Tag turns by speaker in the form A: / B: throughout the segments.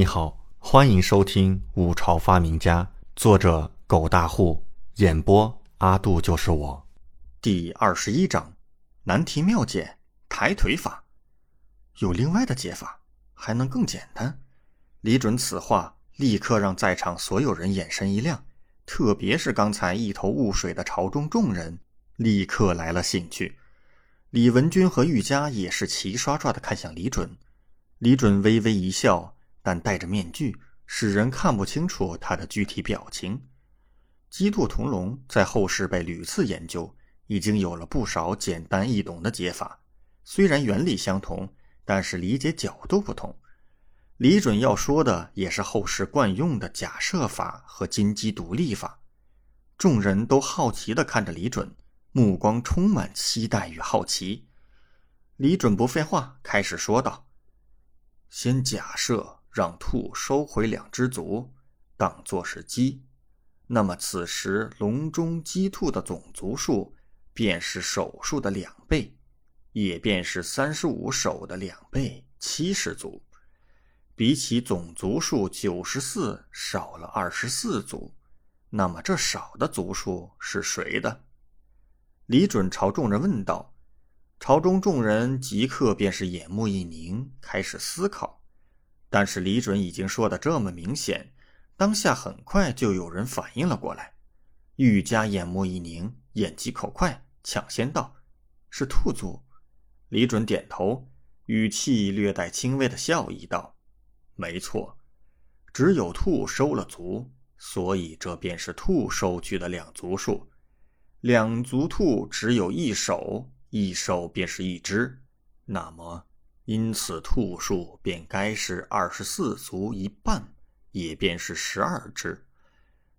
A: 你好，欢迎收听《五朝发明家》，作者狗大户，演播阿杜就是我。第二十一章：难题妙解，抬腿法。有另外的解法，还能更简单。李准此话立刻让在场所有人眼神一亮，特别是刚才一头雾水的朝中众人，立刻来了兴趣。李文君和玉佳也是齐刷刷的看向李准。李准微微一笑。但戴着面具，使人看不清楚他的具体表情。鸡兔同笼在后世被屡次研究，已经有了不少简单易懂的解法。虽然原理相同，但是理解角度不同。李准要说的也是后世惯用的假设法和金鸡独立法。众人都好奇地看着李准，目光充满期待与好奇。李准不废话，开始说道：“先假设。”让兔收回两只足，当作是鸡，那么此时笼中鸡兔的总足数便是手数的两倍，也便是三十五手的两倍，七十足。比起总足数九十四少了二十四足，那么这少的足数是谁的？李准朝众人问道。朝中众人即刻便是眼目一凝，开始思考。但是李准已经说的这么明显，当下很快就有人反应了过来。玉家眼目一凝，眼疾口快，抢先道：“是兔族。”李准点头，语气略带轻微的笑意道：“没错，只有兔收了足，所以这便是兔收去的两足数。两足兔只有一手，一手便是一只，那么。”因此，兔数便该是二十四足一半，也便是十二只。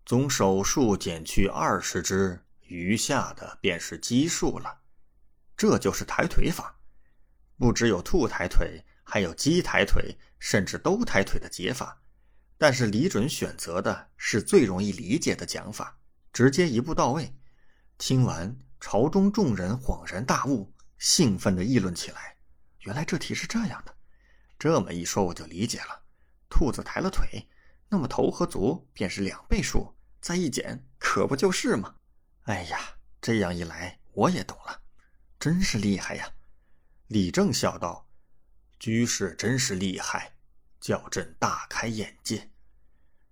A: 总手数减去二十只，余下的便是奇数了。这就是抬腿法。不只有兔抬腿，还有鸡抬腿，甚至都抬腿的解法。但是李准选择的是最容易理解的讲法，直接一步到位。听完，朝中众人恍然大悟，兴奋地议论起来。原来这题是这样的，这么一说我就理解了。兔子抬了腿，那么头和足便是两倍数，再一减，可不就是吗？哎呀，这样一来我也懂了，真是厉害呀！李正笑道：“居士真是厉害，叫朕大开眼界。”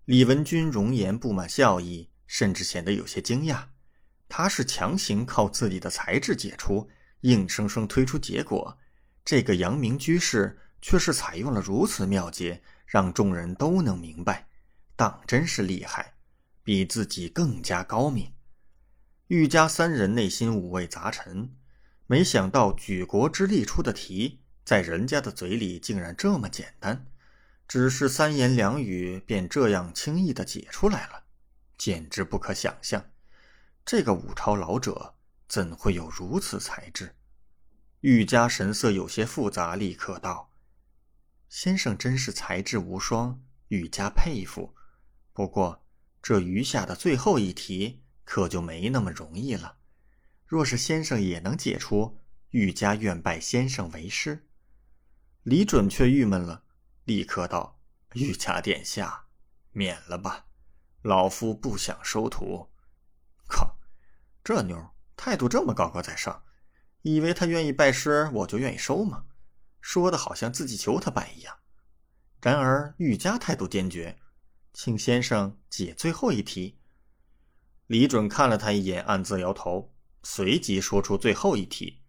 A: 李文君容颜布满笑意，甚至显得有些惊讶。他是强行靠自己的才智解出，硬生生推出结果。这个阳明居士却是采用了如此妙解，让众人都能明白，当真是厉害，比自己更加高明。玉家三人内心五味杂陈，没想到举国之力出的题，在人家的嘴里竟然这么简单，只是三言两语便这样轻易的解出来了，简直不可想象。这个五朝老者怎会有如此才智？玉家神色有些复杂，立刻道：“先生真是才智无双，玉家佩服。不过这余下的最后一题可就没那么容易了。若是先生也能解出，玉家愿拜先生为师。”李准却郁闷了，立刻道：“玉家殿下，免了吧，老夫不想收徒。”靠，这妞态度这么高高在上。以为他愿意拜师，我就愿意收吗？说的好像自己求他拜一样。然而玉家态度坚决，请先生解最后一题。李准看了他一眼，暗自摇头，随即说出最后一题。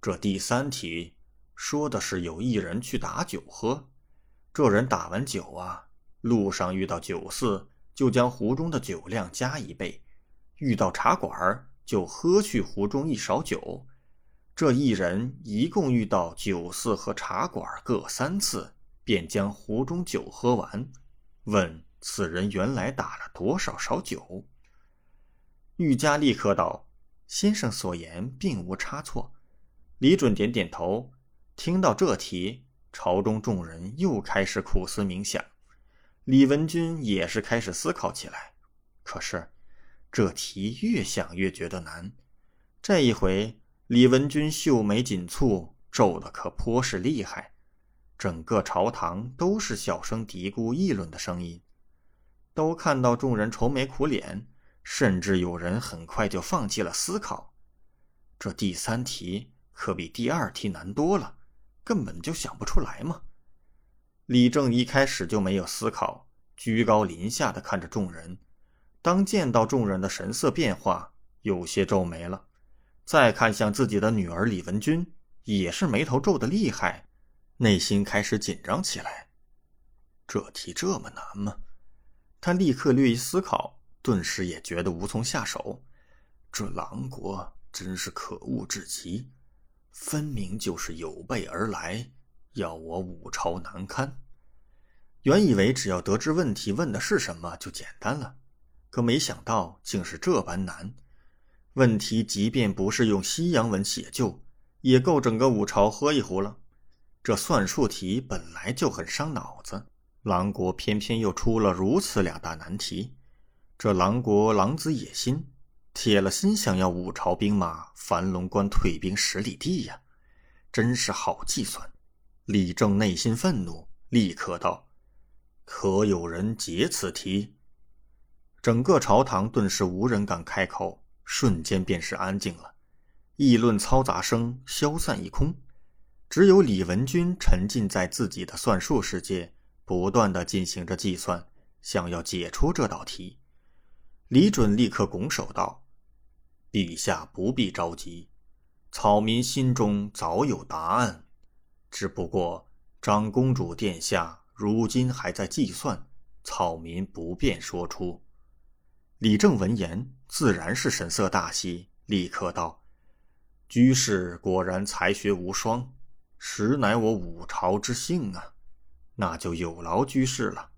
A: 这第三题说的是有一人去打酒喝，这人打完酒啊，路上遇到酒肆，就将壶中的酒量加一倍；遇到茶馆儿。就喝去壶中一勺酒，这一人一共遇到酒肆和茶馆各三次，便将壶中酒喝完。问此人原来打了多少勺酒？玉家立刻道：“先生所言并无差错。”李准点点头。听到这题，朝中众人又开始苦思冥想，李文君也是开始思考起来。可是。这题越想越觉得难，这一回李文君秀眉紧蹙，皱的可颇是厉害。整个朝堂都是小声嘀咕议论的声音。都看到众人愁眉苦脸，甚至有人很快就放弃了思考。这第三题可比第二题难多了，根本就想不出来嘛。李正一开始就没有思考，居高临下的看着众人。当见到众人的神色变化，有些皱眉了。再看向自己的女儿李文君，也是眉头皱得厉害，内心开始紧张起来。这题这么难吗？他立刻略一思考，顿时也觉得无从下手。这狼国真是可恶至极，分明就是有备而来，要我五朝难堪。原以为只要得知问题问的是什么就简单了，可没想到竟是这般难。问题即便不是用西洋文写就，也够整个五朝喝一壶了。这算术题本来就很伤脑子。狼国偏偏又出了如此两大难题，这狼国狼子野心，铁了心想要五朝兵马樊龙关退兵十里地呀，真是好计算。李正内心愤怒，立刻道：“可有人解此题？”整个朝堂顿时无人敢开口，瞬间便是安静了，议论嘈杂声消散一空，只有李文君沉浸在自己的算术世界。不断的进行着计算，想要解出这道题。李准立刻拱手道：“陛下不必着急，草民心中早有答案，只不过长公主殿下如今还在计算，草民不便说出。”李正闻言自然是神色大喜，立刻道：“居士果然才学无双，实乃我五朝之幸啊！”那就有劳居士了。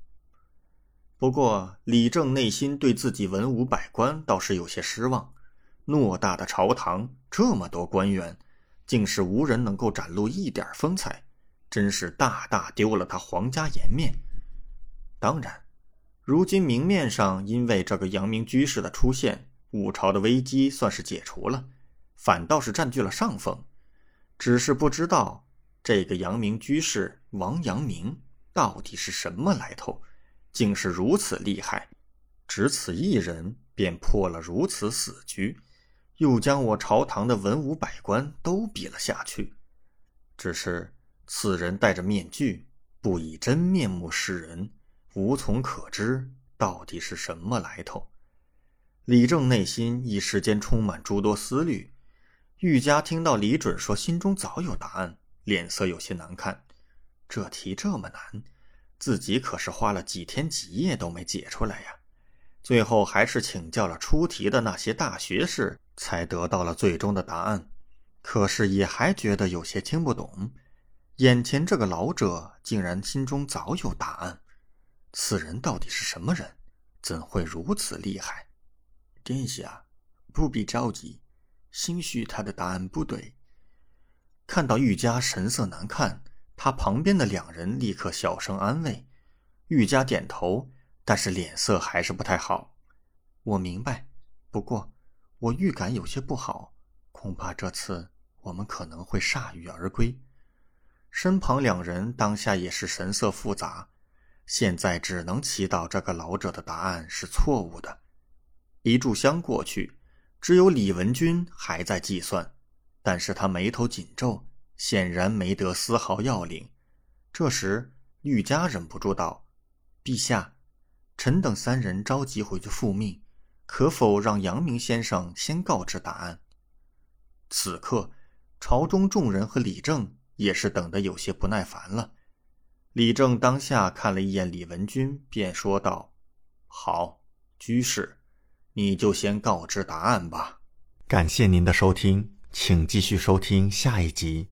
A: 不过李正内心对自己文武百官倒是有些失望。偌大的朝堂，这么多官员，竟是无人能够展露一点风采，真是大大丢了他皇家颜面。当然，如今明面上因为这个阳明居士的出现，五朝的危机算是解除了，反倒是占据了上风。只是不知道这个阳明居士王阳明。到底是什么来头？竟是如此厉害，只此一人便破了如此死局，又将我朝堂的文武百官都比了下去。只是此人戴着面具，不以真面目示人，无从可知到底是什么来头。李正内心一时间充满诸多思虑。玉家听到李准说心中早有答案，脸色有些难看。这题这么难，自己可是花了几天几夜都没解出来呀！最后还是请教了出题的那些大学士，才得到了最终的答案。可是也还觉得有些听不懂。眼前这个老者竟然心中早有答案，此人到底是什么人？怎会如此厉害？
B: 殿下不必着急，兴许他的答案不对。
A: 看到玉家神色难看。他旁边的两人立刻小声安慰，玉家点头，但是脸色还是不太好。
B: 我明白，不过我预感有些不好，恐怕这次我们可能会铩羽而归。
A: 身旁两人当下也是神色复杂，现在只能祈祷这个老者的答案是错误的。一炷香过去，只有李文君还在计算，但是他眉头紧皱。显然没得丝毫要领。这时，玉家忍不住道：“陛下，臣等三人着急回去复命，可否让阳明先生先告知答案？”此刻，朝中众人和李正也是等得有些不耐烦了。李正当下看了一眼李文君，便说道：“好，居士，你就先告知答案吧。”感谢您的收听，请继续收听下一集。